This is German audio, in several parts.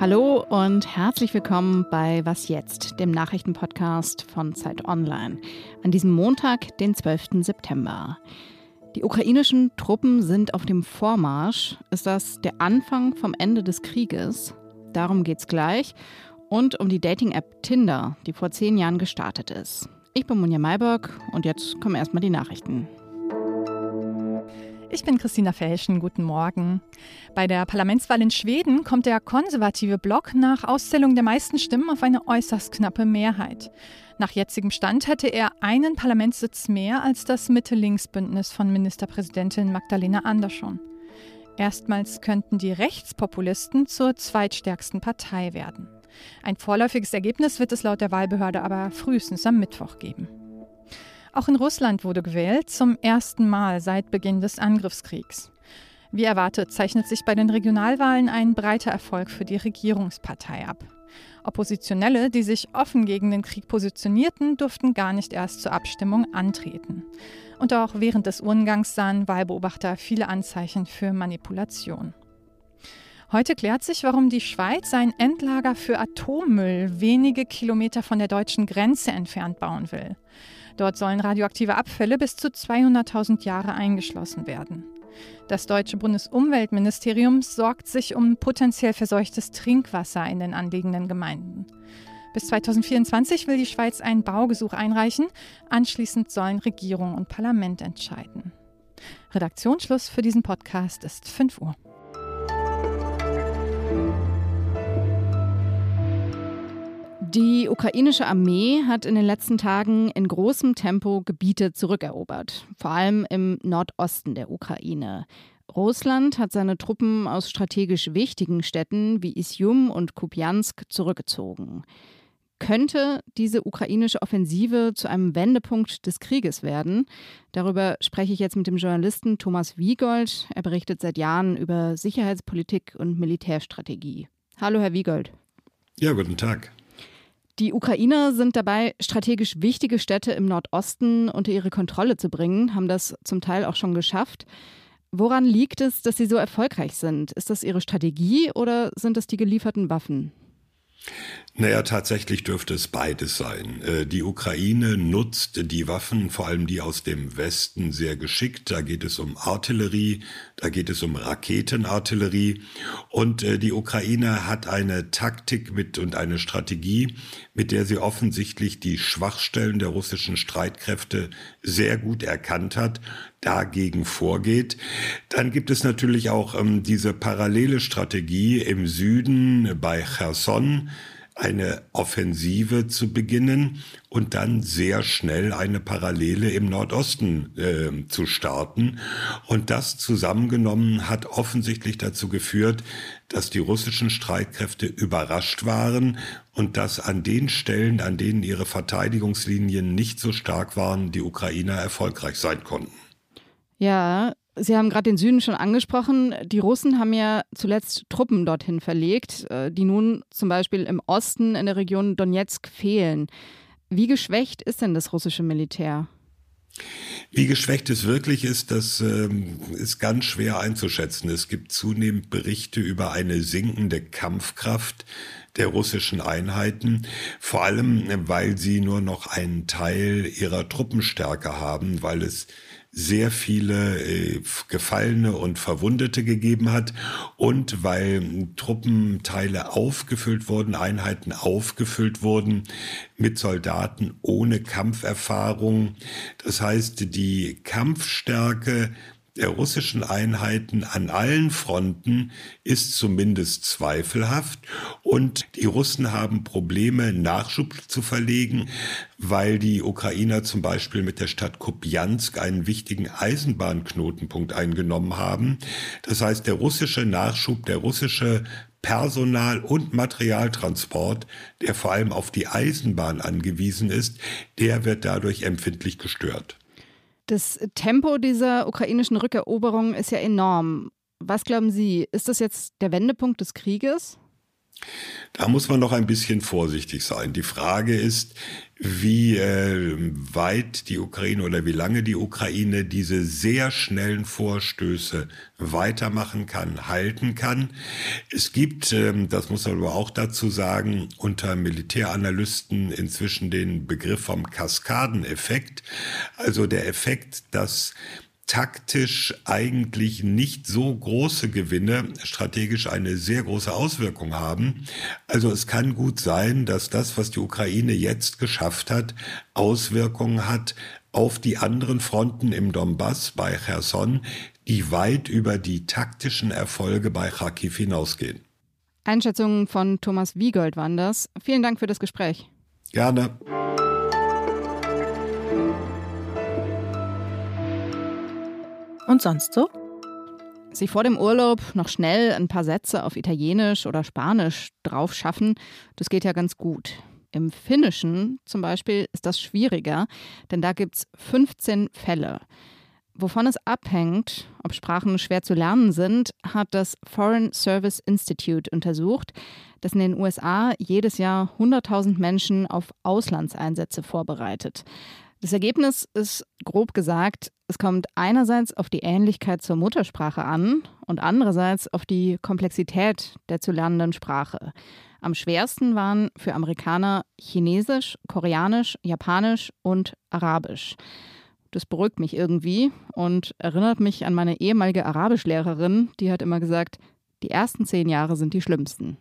Hallo und herzlich willkommen bei Was jetzt, dem Nachrichtenpodcast von Zeit Online. An diesem Montag, den 12. September. Die ukrainischen Truppen sind auf dem Vormarsch. Ist das der Anfang vom Ende des Krieges? Darum geht's gleich. Und um die Dating-App Tinder, die vor zehn Jahren gestartet ist. Ich bin Munja Mayberg und jetzt kommen erstmal die Nachrichten. Ich bin Christina Felschen, guten Morgen. Bei der Parlamentswahl in Schweden kommt der konservative Block nach Auszählung der meisten Stimmen auf eine äußerst knappe Mehrheit. Nach jetzigem Stand hätte er einen Parlamentssitz mehr als das Mitte-Links-Bündnis von Ministerpräsidentin Magdalena Andersson. Erstmals könnten die Rechtspopulisten zur zweitstärksten Partei werden. Ein vorläufiges Ergebnis wird es laut der Wahlbehörde aber frühestens am Mittwoch geben. Auch in Russland wurde gewählt, zum ersten Mal seit Beginn des Angriffskriegs. Wie erwartet zeichnet sich bei den Regionalwahlen ein breiter Erfolg für die Regierungspartei ab. Oppositionelle, die sich offen gegen den Krieg positionierten, durften gar nicht erst zur Abstimmung antreten. Und auch während des Urngangs sahen Wahlbeobachter viele Anzeichen für Manipulation. Heute klärt sich, warum die Schweiz ein Endlager für Atommüll wenige Kilometer von der deutschen Grenze entfernt bauen will. Dort sollen radioaktive Abfälle bis zu 200.000 Jahre eingeschlossen werden. Das deutsche Bundesumweltministerium sorgt sich um potenziell verseuchtes Trinkwasser in den anliegenden Gemeinden. Bis 2024 will die Schweiz ein Baugesuch einreichen. Anschließend sollen Regierung und Parlament entscheiden. Redaktionsschluss für diesen Podcast ist 5 Uhr. Die ukrainische Armee hat in den letzten Tagen in großem Tempo Gebiete zurückerobert, vor allem im Nordosten der Ukraine. Russland hat seine Truppen aus strategisch wichtigen Städten wie Isium und Kupiansk zurückgezogen. Könnte diese ukrainische Offensive zu einem Wendepunkt des Krieges werden? Darüber spreche ich jetzt mit dem Journalisten Thomas Wiegold. Er berichtet seit Jahren über Sicherheitspolitik und Militärstrategie. Hallo, Herr Wiegold. Ja, guten Tag. Die Ukrainer sind dabei, strategisch wichtige Städte im Nordosten unter ihre Kontrolle zu bringen, haben das zum Teil auch schon geschafft. Woran liegt es, dass sie so erfolgreich sind? Ist das ihre Strategie oder sind es die gelieferten Waffen? Naja, tatsächlich dürfte es beides sein. Äh, die Ukraine nutzt die Waffen, vor allem die aus dem Westen, sehr geschickt. Da geht es um Artillerie, da geht es um Raketenartillerie. Und äh, die Ukraine hat eine Taktik mit und eine Strategie, mit der sie offensichtlich die Schwachstellen der russischen Streitkräfte sehr gut erkannt hat dagegen vorgeht. Dann gibt es natürlich auch ähm, diese parallele Strategie im Süden bei Cherson, eine Offensive zu beginnen und dann sehr schnell eine Parallele im Nordosten äh, zu starten. Und das zusammengenommen hat offensichtlich dazu geführt, dass die russischen Streitkräfte überrascht waren und dass an den Stellen, an denen ihre Verteidigungslinien nicht so stark waren, die Ukrainer erfolgreich sein konnten. Ja, Sie haben gerade den Süden schon angesprochen. Die Russen haben ja zuletzt Truppen dorthin verlegt, äh, die nun zum Beispiel im Osten in der Region Donetsk fehlen. Wie geschwächt ist denn das russische Militär? Wie geschwächt es wirklich ist, das ähm, ist ganz schwer einzuschätzen. Es gibt zunehmend Berichte über eine sinkende Kampfkraft der russischen Einheiten, vor allem weil sie nur noch einen Teil ihrer Truppenstärke haben, weil es sehr viele äh, Gefallene und Verwundete gegeben hat und weil Truppenteile aufgefüllt wurden, Einheiten aufgefüllt wurden mit Soldaten ohne Kampferfahrung. Das heißt, die Kampfstärke der russischen Einheiten an allen Fronten ist zumindest zweifelhaft und die Russen haben Probleme, Nachschub zu verlegen, weil die Ukrainer zum Beispiel mit der Stadt Kupiansk einen wichtigen Eisenbahnknotenpunkt eingenommen haben. Das heißt, der russische Nachschub, der russische Personal- und Materialtransport, der vor allem auf die Eisenbahn angewiesen ist, der wird dadurch empfindlich gestört. Das Tempo dieser ukrainischen Rückeroberung ist ja enorm. Was glauben Sie, ist das jetzt der Wendepunkt des Krieges? Da muss man noch ein bisschen vorsichtig sein. Die Frage ist, wie äh, weit die Ukraine oder wie lange die Ukraine diese sehr schnellen Vorstöße weitermachen kann, halten kann. Es gibt, ähm, das muss man aber auch dazu sagen, unter Militäranalysten inzwischen den Begriff vom Kaskadeneffekt, also der Effekt, dass taktisch eigentlich nicht so große Gewinne strategisch eine sehr große Auswirkung haben. Also es kann gut sein, dass das, was die Ukraine jetzt geschafft hat, Auswirkungen hat auf die anderen Fronten im Donbass bei Cherson, die weit über die taktischen Erfolge bei Kharkiv hinausgehen. Einschätzungen von Thomas Wiegold waren das. Vielen Dank für das Gespräch. Gerne. Und sonst so? Sich vor dem Urlaub noch schnell ein paar Sätze auf Italienisch oder Spanisch drauf schaffen, das geht ja ganz gut. Im Finnischen zum Beispiel ist das schwieriger, denn da gibt es 15 Fälle. Wovon es abhängt, ob Sprachen schwer zu lernen sind, hat das Foreign Service Institute untersucht, das in den USA jedes Jahr 100.000 Menschen auf Auslandseinsätze vorbereitet. Das Ergebnis ist grob gesagt, es kommt einerseits auf die Ähnlichkeit zur Muttersprache an und andererseits auf die Komplexität der zu lernenden Sprache. Am schwersten waren für Amerikaner Chinesisch, Koreanisch, Japanisch und Arabisch. Das beruhigt mich irgendwie und erinnert mich an meine ehemalige Arabischlehrerin, die hat immer gesagt, die ersten zehn Jahre sind die schlimmsten.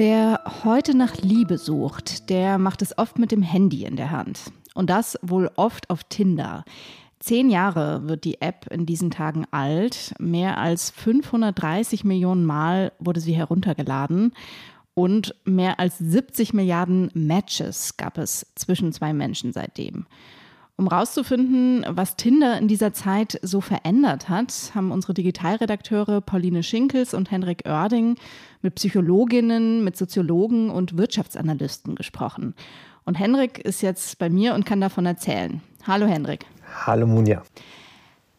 Wer heute nach Liebe sucht, der macht es oft mit dem Handy in der Hand. Und das wohl oft auf Tinder. Zehn Jahre wird die App in diesen Tagen alt. Mehr als 530 Millionen Mal wurde sie heruntergeladen. Und mehr als 70 Milliarden Matches gab es zwischen zwei Menschen seitdem. Um rauszufinden, was Tinder in dieser Zeit so verändert hat, haben unsere Digitalredakteure Pauline Schinkels und Henrik Oerding mit Psychologinnen, mit Soziologen und Wirtschaftsanalysten gesprochen. Und Henrik ist jetzt bei mir und kann davon erzählen. Hallo Henrik. Hallo Munja.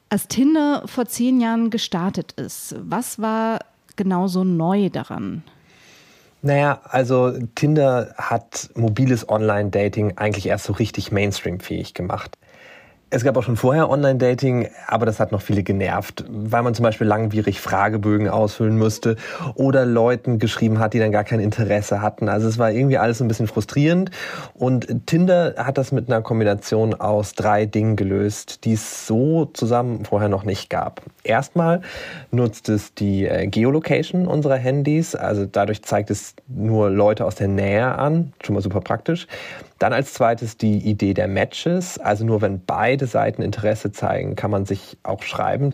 Als Tinder vor zehn Jahren gestartet ist, was war genau so neu daran? Naja, also Tinder hat mobiles Online-Dating eigentlich erst so richtig Mainstream-fähig gemacht. Es gab auch schon vorher Online-Dating, aber das hat noch viele genervt, weil man zum Beispiel langwierig Fragebögen ausfüllen musste oder Leuten geschrieben hat, die dann gar kein Interesse hatten. Also es war irgendwie alles ein bisschen frustrierend. Und Tinder hat das mit einer Kombination aus drei Dingen gelöst, die es so zusammen vorher noch nicht gab. Erstmal nutzt es die äh, Geolocation unserer Handys, also dadurch zeigt es nur Leute aus der Nähe an, schon mal super praktisch. Dann als zweites die Idee der Matches, also nur wenn beide Seiten Interesse zeigen, kann man sich auch schreiben.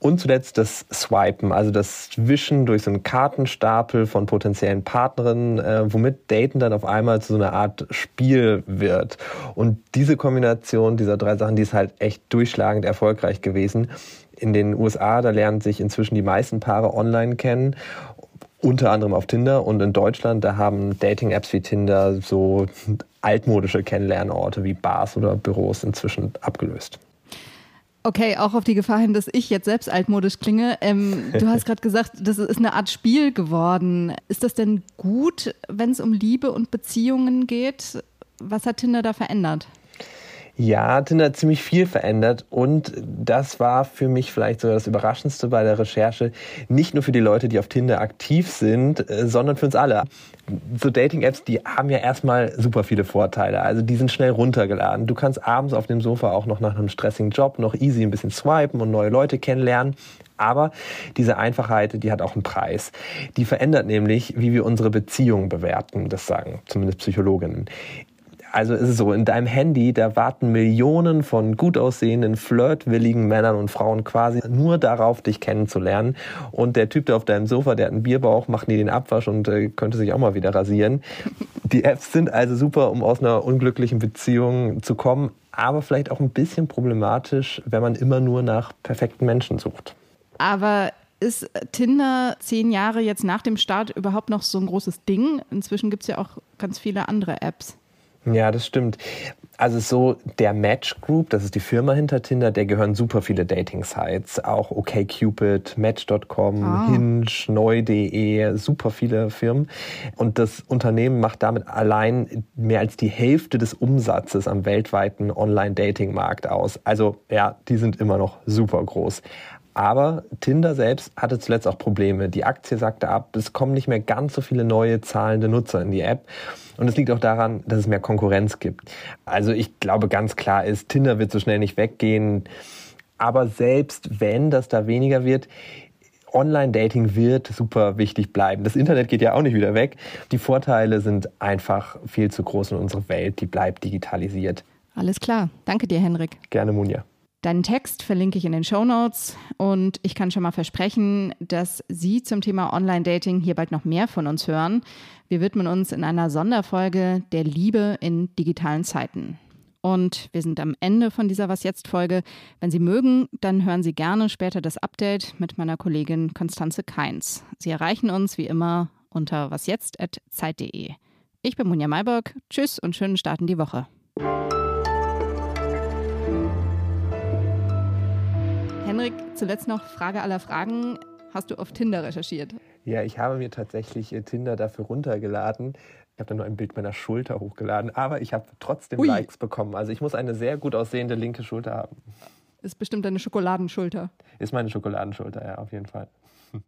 Und zuletzt das Swipen, also das Wischen durch so einen Kartenstapel von potenziellen Partnerinnen, äh, womit Daten dann auf einmal zu so einer Art Spiel wird. Und diese Kombination dieser drei Sachen, die ist halt echt durchschlagend erfolgreich gewesen. In den USA, da lernen sich inzwischen die meisten Paare online kennen unter anderem auf Tinder und in Deutschland, da haben Dating-Apps wie Tinder so altmodische Kennenlernorte wie Bars oder Büros inzwischen abgelöst. Okay, auch auf die Gefahr hin, dass ich jetzt selbst altmodisch klinge. Ähm, du hast gerade gesagt, das ist eine Art Spiel geworden. Ist das denn gut, wenn es um Liebe und Beziehungen geht? Was hat Tinder da verändert? Ja, Tinder hat ziemlich viel verändert und das war für mich vielleicht sogar das Überraschendste bei der Recherche. Nicht nur für die Leute, die auf Tinder aktiv sind, äh, sondern für uns alle. So Dating-Apps, die haben ja erstmal super viele Vorteile. Also die sind schnell runtergeladen. Du kannst abends auf dem Sofa auch noch nach einem stressigen Job noch easy ein bisschen swipen und neue Leute kennenlernen. Aber diese Einfachheit, die hat auch einen Preis. Die verändert nämlich, wie wir unsere Beziehungen bewerten. Das sagen zumindest Psychologinnen. Also ist es so, in deinem Handy, da warten Millionen von gut aussehenden, flirtwilligen Männern und Frauen quasi nur darauf, dich kennenzulernen. Und der Typ, der auf deinem Sofa, der hat einen Bierbauch, macht nie den Abwasch und äh, könnte sich auch mal wieder rasieren. Die Apps sind also super, um aus einer unglücklichen Beziehung zu kommen, aber vielleicht auch ein bisschen problematisch, wenn man immer nur nach perfekten Menschen sucht. Aber ist Tinder zehn Jahre jetzt nach dem Start überhaupt noch so ein großes Ding? Inzwischen gibt es ja auch ganz viele andere Apps. Ja, das stimmt. Also so der Match Group, das ist die Firma hinter Tinder, der gehören super viele Dating-Sites, auch OkCupid, Match.com, ah. Hinge, Neu.de, super viele Firmen. Und das Unternehmen macht damit allein mehr als die Hälfte des Umsatzes am weltweiten Online-Dating-Markt aus. Also ja, die sind immer noch super groß. Aber Tinder selbst hatte zuletzt auch Probleme. Die Aktie sagte ab, es kommen nicht mehr ganz so viele neue zahlende Nutzer in die App. Und es liegt auch daran, dass es mehr Konkurrenz gibt. Also ich glaube ganz klar ist, Tinder wird so schnell nicht weggehen. Aber selbst wenn das da weniger wird, Online-Dating wird super wichtig bleiben. Das Internet geht ja auch nicht wieder weg. Die Vorteile sind einfach viel zu groß in unserer Welt. Die bleibt digitalisiert. Alles klar. Danke dir, Henrik. Gerne, Munja. Deinen Text verlinke ich in den Show Notes und ich kann schon mal versprechen, dass Sie zum Thema Online-Dating hier bald noch mehr von uns hören. Wir widmen uns in einer Sonderfolge der Liebe in digitalen Zeiten. Und wir sind am Ende von dieser Was jetzt Folge. Wenn Sie mögen, dann hören Sie gerne später das Update mit meiner Kollegin Konstanze Keins. Sie erreichen uns wie immer unter wasjetzt.zeit.de. Ich bin Munja Mayberg. Tschüss und schönen Start in die Woche. Zuletzt noch Frage aller Fragen. Hast du auf Tinder recherchiert? Ja, ich habe mir tatsächlich äh, Tinder dafür runtergeladen. Ich habe da nur ein Bild meiner Schulter hochgeladen, aber ich habe trotzdem Ui. Likes bekommen. Also ich muss eine sehr gut aussehende linke Schulter haben. Ist bestimmt deine Schokoladenschulter. Ist meine Schokoladenschulter, ja, auf jeden Fall.